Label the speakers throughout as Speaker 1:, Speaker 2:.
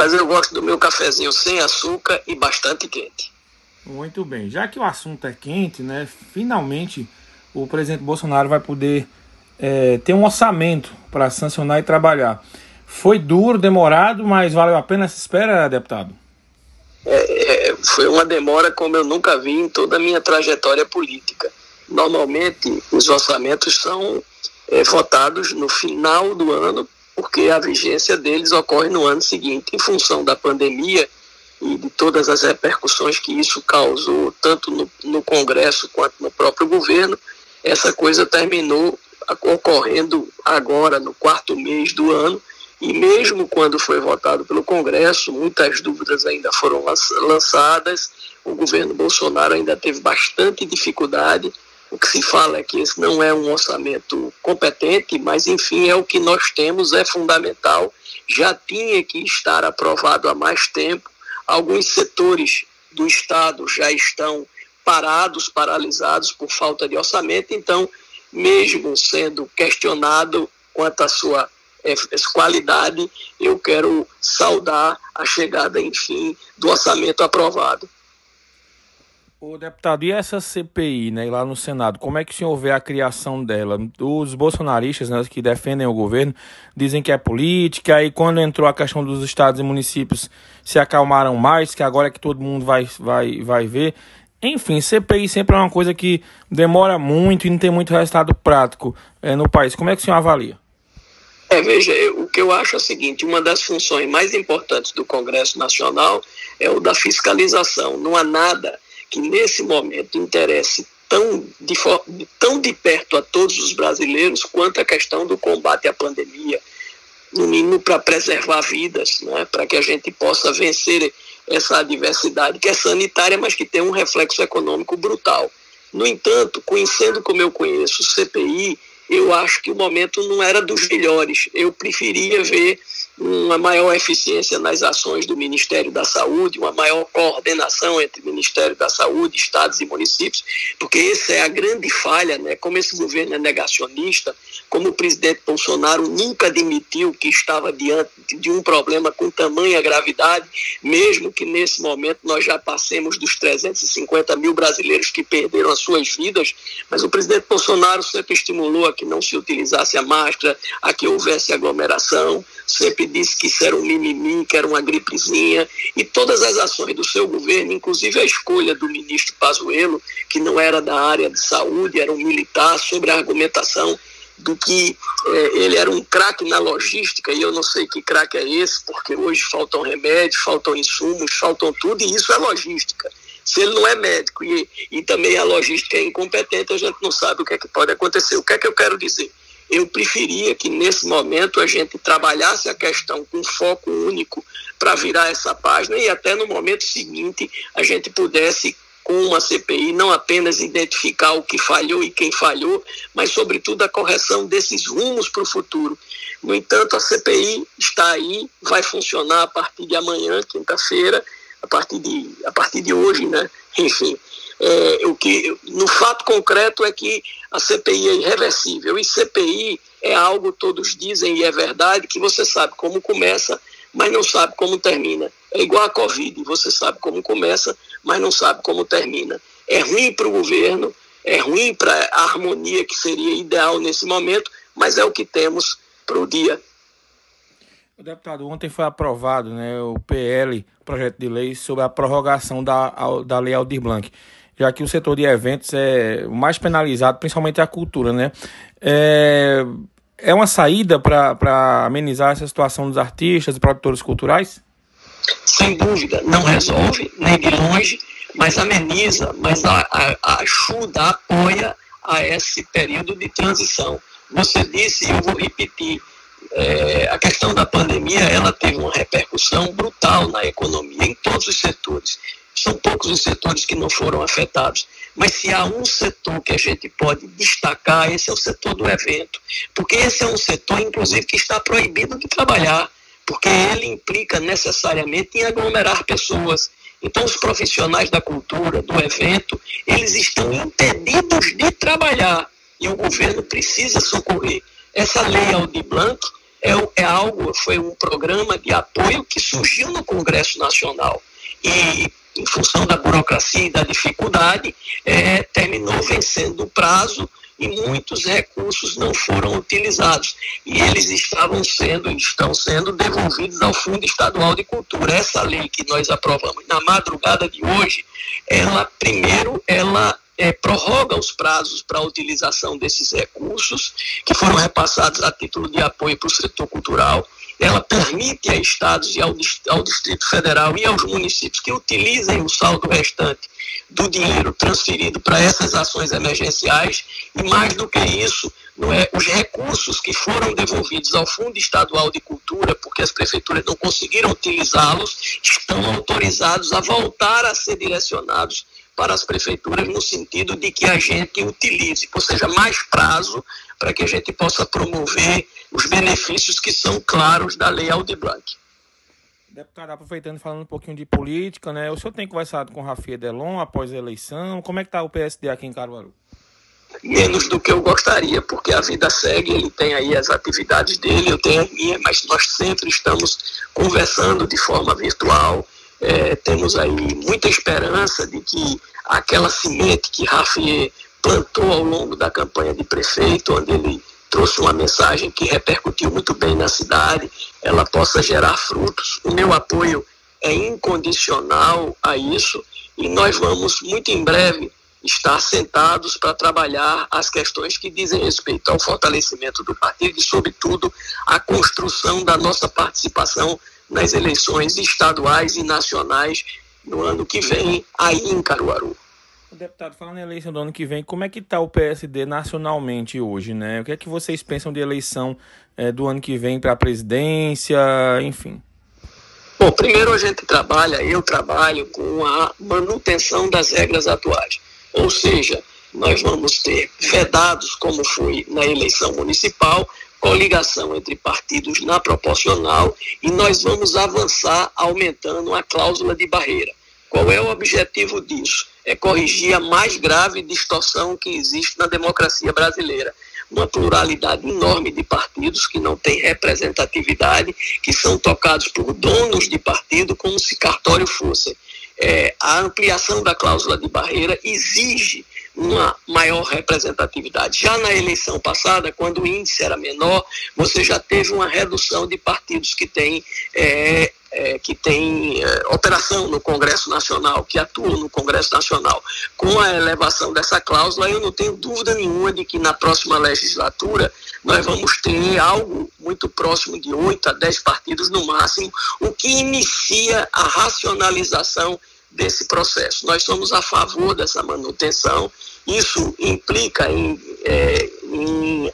Speaker 1: Mas eu gosto do meu cafezinho sem açúcar e bastante quente.
Speaker 2: Muito bem. Já que o assunto é quente, né? Finalmente o presidente Bolsonaro vai poder é, ter um orçamento para sancionar e trabalhar. Foi duro, demorado, mas valeu a pena essa espera, deputado?
Speaker 1: É, é, foi uma demora como eu nunca vi em toda a minha trajetória política. Normalmente, os orçamentos são é, votados no final do ano, porque a vigência deles ocorre no ano seguinte. Em função da pandemia e de todas as repercussões que isso causou, tanto no, no Congresso quanto no próprio governo, essa coisa terminou ocorrendo agora, no quarto mês do ano, e mesmo quando foi votado pelo Congresso, muitas dúvidas ainda foram lançadas, o governo Bolsonaro ainda teve bastante dificuldade. O que se fala é que esse não é um orçamento competente, mas enfim, é o que nós temos, é fundamental. Já tinha que estar aprovado há mais tempo. Alguns setores do Estado já estão parados, paralisados por falta de orçamento, então, mesmo sendo questionado quanto à sua qualidade, eu quero saudar a chegada, enfim, do orçamento aprovado.
Speaker 2: O deputado, e essa CPI, né, lá no Senado, como é que o senhor vê a criação dela? Os bolsonaristas, né, que defendem o governo, dizem que é política, e quando entrou a questão dos estados e municípios, se acalmaram mais, que agora é que todo mundo vai, vai, vai ver. Enfim, CPI sempre é uma coisa que demora muito e não tem muito resultado prático é, no país. Como é que o senhor avalia?
Speaker 1: É, veja, o que eu acho é o seguinte: uma das funções mais importantes do Congresso Nacional é o da fiscalização. Não há nada que nesse momento interesse tão de, tão de perto a todos os brasileiros quanto a questão do combate à pandemia, no mínimo para preservar vidas, né, para que a gente possa vencer essa adversidade que é sanitária, mas que tem um reflexo econômico brutal. No entanto, conhecendo como eu conheço o CPI, eu acho que o momento não era dos melhores. Eu preferia ver uma maior eficiência nas ações do Ministério da Saúde, uma maior coordenação entre Ministério da Saúde, estados e municípios, porque essa é a grande falha, né? Como esse governo é negacionista, como o presidente Bolsonaro nunca admitiu que estava diante de um problema com tamanha gravidade, mesmo que nesse momento nós já passemos dos 350 mil brasileiros que perderam as suas vidas, mas o presidente Bolsonaro sempre estimulou a que não se utilizasse a máscara, a que houvesse aglomeração, sempre disse que isso era um mimimi, que era uma gripezinha, e todas as ações do seu governo, inclusive a escolha do ministro Pazuello, que não era da área de saúde, era um militar, sobre a argumentação do que é, ele era um craque na logística, e eu não sei que craque é esse, porque hoje faltam remédios, faltam insumos, faltam tudo, e isso é logística. Se ele não é médico e, e também a logística é incompetente, a gente não sabe o que é que pode acontecer. O que é que eu quero dizer? Eu preferia que nesse momento a gente trabalhasse a questão com foco único para virar essa página e até no momento seguinte a gente pudesse com uma CPI não apenas identificar o que falhou e quem falhou, mas, sobretudo, a correção desses rumos para o futuro. No entanto, a CPI está aí, vai funcionar a partir de amanhã, quinta-feira, a partir de, a partir de hoje, né? Enfim, é, o que, no fato concreto é que a CPI é irreversível e CPI é algo, todos dizem e é verdade, que você sabe como começa, mas não sabe como termina. É igual a Covid, você sabe como começa, mas não sabe como termina. É ruim para o governo, é ruim para a harmonia que seria ideal nesse momento, mas é o que temos para o dia.
Speaker 2: Deputado, ontem foi aprovado né, o PL, projeto de lei, sobre a prorrogação da, da Lei Aldir Blanc, já que o setor de eventos é o mais penalizado, principalmente a cultura. Né? É, é uma saída para amenizar essa situação dos artistas e produtores culturais?
Speaker 1: sem dúvida, não resolve nem de longe, mas ameniza, mas a, a, ajuda, apoia a esse período de transição. Você disse, e eu vou repetir, é, a questão da pandemia ela teve uma repercussão brutal na economia, em todos os setores. São poucos os setores que não foram afetados. Mas se há um setor que a gente pode destacar, esse é o setor do evento. Porque esse é um setor, inclusive, que está proibido de trabalhar porque ele implica necessariamente em aglomerar pessoas. Então, os profissionais da cultura, do evento, eles estão impedidos de trabalhar e o governo precisa socorrer. Essa lei Aldir Blanc, é, é algo, foi um programa de apoio que surgiu no Congresso Nacional. E, em função da burocracia e da dificuldade, é, terminou vencendo o prazo e muitos recursos não foram utilizados. E eles estavam sendo, estão sendo devolvidos ao Fundo Estadual de Cultura. Essa lei que nós aprovamos na madrugada de hoje, ela, primeiro, ela é, prorroga os prazos para a utilização desses recursos, que foram repassados a título de apoio para o setor cultural. Ela permite a estados e ao, ao Distrito Federal e aos municípios que utilizem o saldo restante do dinheiro transferido para essas ações emergenciais e mais do que isso, não é, os recursos que foram devolvidos ao Fundo Estadual de Cultura, porque as prefeituras não conseguiram utilizá-los, estão autorizados a voltar a ser direcionados para as prefeituras no sentido de que a gente utilize, ou seja, mais prazo para que a gente possa promover os benefícios que são claros da Lei Aldir Blanc.
Speaker 2: Deputado, aproveitando falando um pouquinho de política, né? O senhor tem conversado com o Rafael Delon após a eleição. Como é que está o PSD aqui em Caruaru?
Speaker 1: Menos do que eu gostaria, porque a vida segue, ele tem aí as atividades dele, eu tenho as minhas, mas nós sempre estamos conversando de forma virtual. É, temos aí muita esperança de que aquela semente que Rafael plantou ao longo da campanha de prefeito, onde ele trouxe uma mensagem que repercutiu muito bem na cidade, ela possa gerar frutos. O meu apoio é incondicional a isso e nós vamos muito em breve estar sentados para trabalhar as questões que dizem respeito ao fortalecimento do partido e, sobretudo, a construção da nossa participação nas eleições estaduais e nacionais no ano que vem, aí em Caruaru.
Speaker 2: Deputado, falando em eleição do ano que vem, como é que está o PSD nacionalmente hoje, né? O que é que vocês pensam de eleição é, do ano que vem para a presidência, enfim?
Speaker 1: Bom, primeiro a gente trabalha, eu trabalho com a manutenção das regras atuais. Ou seja, nós vamos ter vedados, como foi na eleição municipal, coligação entre partidos na proporcional e nós vamos avançar aumentando a cláusula de barreira. Qual é o objetivo disso? É corrigir a mais grave distorção que existe na democracia brasileira. Uma pluralidade enorme de partidos que não tem representatividade, que são tocados por donos de partido como se cartório fosse. É, a ampliação da cláusula de barreira exige uma maior representatividade. Já na eleição passada, quando o índice era menor, você já teve uma redução de partidos que têm é, é, que tem é, operação no Congresso Nacional, que atua no Congresso Nacional, com a elevação dessa cláusula, eu não tenho dúvida nenhuma de que na próxima legislatura nós vamos ter algo muito próximo de 8 a 10 partidos no máximo, o que inicia a racionalização desse processo. Nós somos a favor dessa manutenção, isso implica em, é, em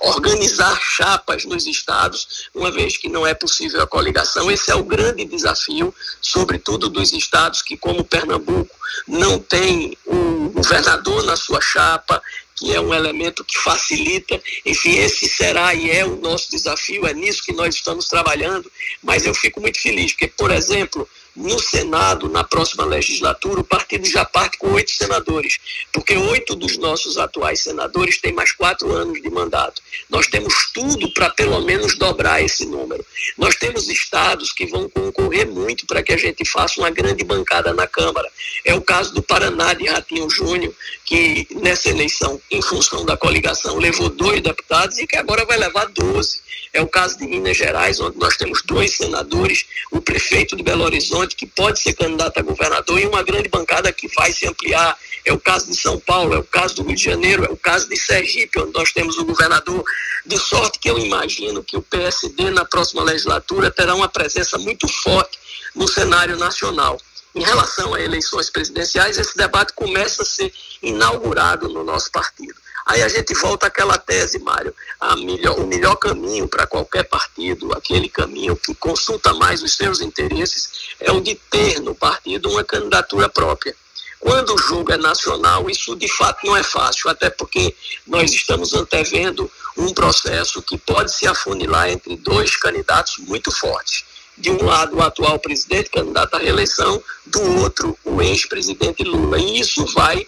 Speaker 1: organizar chapas nos estados, uma vez que não é possível a coligação. Esse é o grande desafio, sobretudo dos estados que, como Pernambuco, não tem um governador na sua chapa, que é um elemento que facilita. Enfim, esse será e é o nosso desafio, é nisso que nós estamos trabalhando. Mas eu fico muito feliz, porque, por exemplo, no Senado, na próxima legislatura, o partido já parte com oito senadores, porque oito dos nossos atuais senadores têm mais quatro anos de mandato. Nós temos tudo para pelo menos dobrar esse número. Nós temos estados que vão concorrer muito para que a gente faça uma grande bancada na Câmara. É o caso do Paraná de Ratinho Júnior, que nessa eleição, em função da coligação, levou dois deputados e que agora vai levar doze. É o caso de Minas Gerais, onde nós temos dois senadores, o prefeito de Belo Horizonte, que pode ser candidato a governador, e uma grande bancada que vai se ampliar. É o caso de São Paulo, é o caso do Rio de Janeiro, é o caso de Sergipe, onde nós temos o governador. De sorte que eu imagino que o PSD, na próxima legislatura, terá uma presença muito forte no cenário nacional. Em relação a eleições presidenciais, esse debate começa a ser inaugurado no nosso partido. Aí a gente volta àquela tese, Mário. Melhor, o melhor caminho para qualquer partido, aquele caminho que consulta mais os seus interesses, é o de ter no partido uma candidatura própria. Quando o jogo é nacional, isso de fato não é fácil, até porque nós estamos antevendo um processo que pode se afunilar entre dois candidatos muito fortes. De um lado, o atual presidente, candidato à reeleição, do outro, o ex-presidente Lula. E isso vai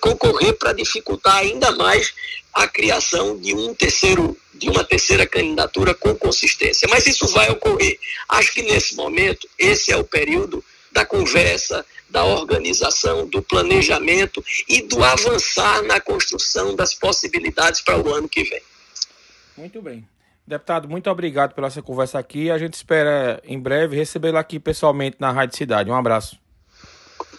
Speaker 1: concorrer para dificultar ainda mais a criação de um terceiro, de uma terceira candidatura com consistência. Mas isso vai ocorrer. Acho que nesse momento esse é o período da conversa, da organização, do planejamento e do avançar na construção das possibilidades para o ano que vem.
Speaker 2: Muito bem. Deputado, muito obrigado pela sua conversa aqui. A gente espera em breve recebê-lo aqui pessoalmente na Rádio Cidade. Um abraço.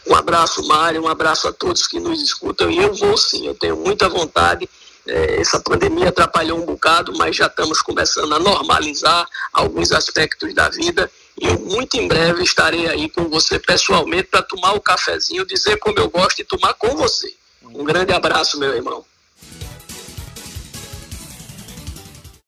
Speaker 1: Um abraço, Mário. Um abraço a todos que nos escutam. E eu vou sim, eu tenho muita vontade. É, essa pandemia atrapalhou um bocado, mas já estamos começando a normalizar alguns aspectos da vida. E eu muito em breve estarei aí com você pessoalmente para tomar o cafezinho, dizer como eu gosto e tomar com você. Um grande abraço, meu irmão.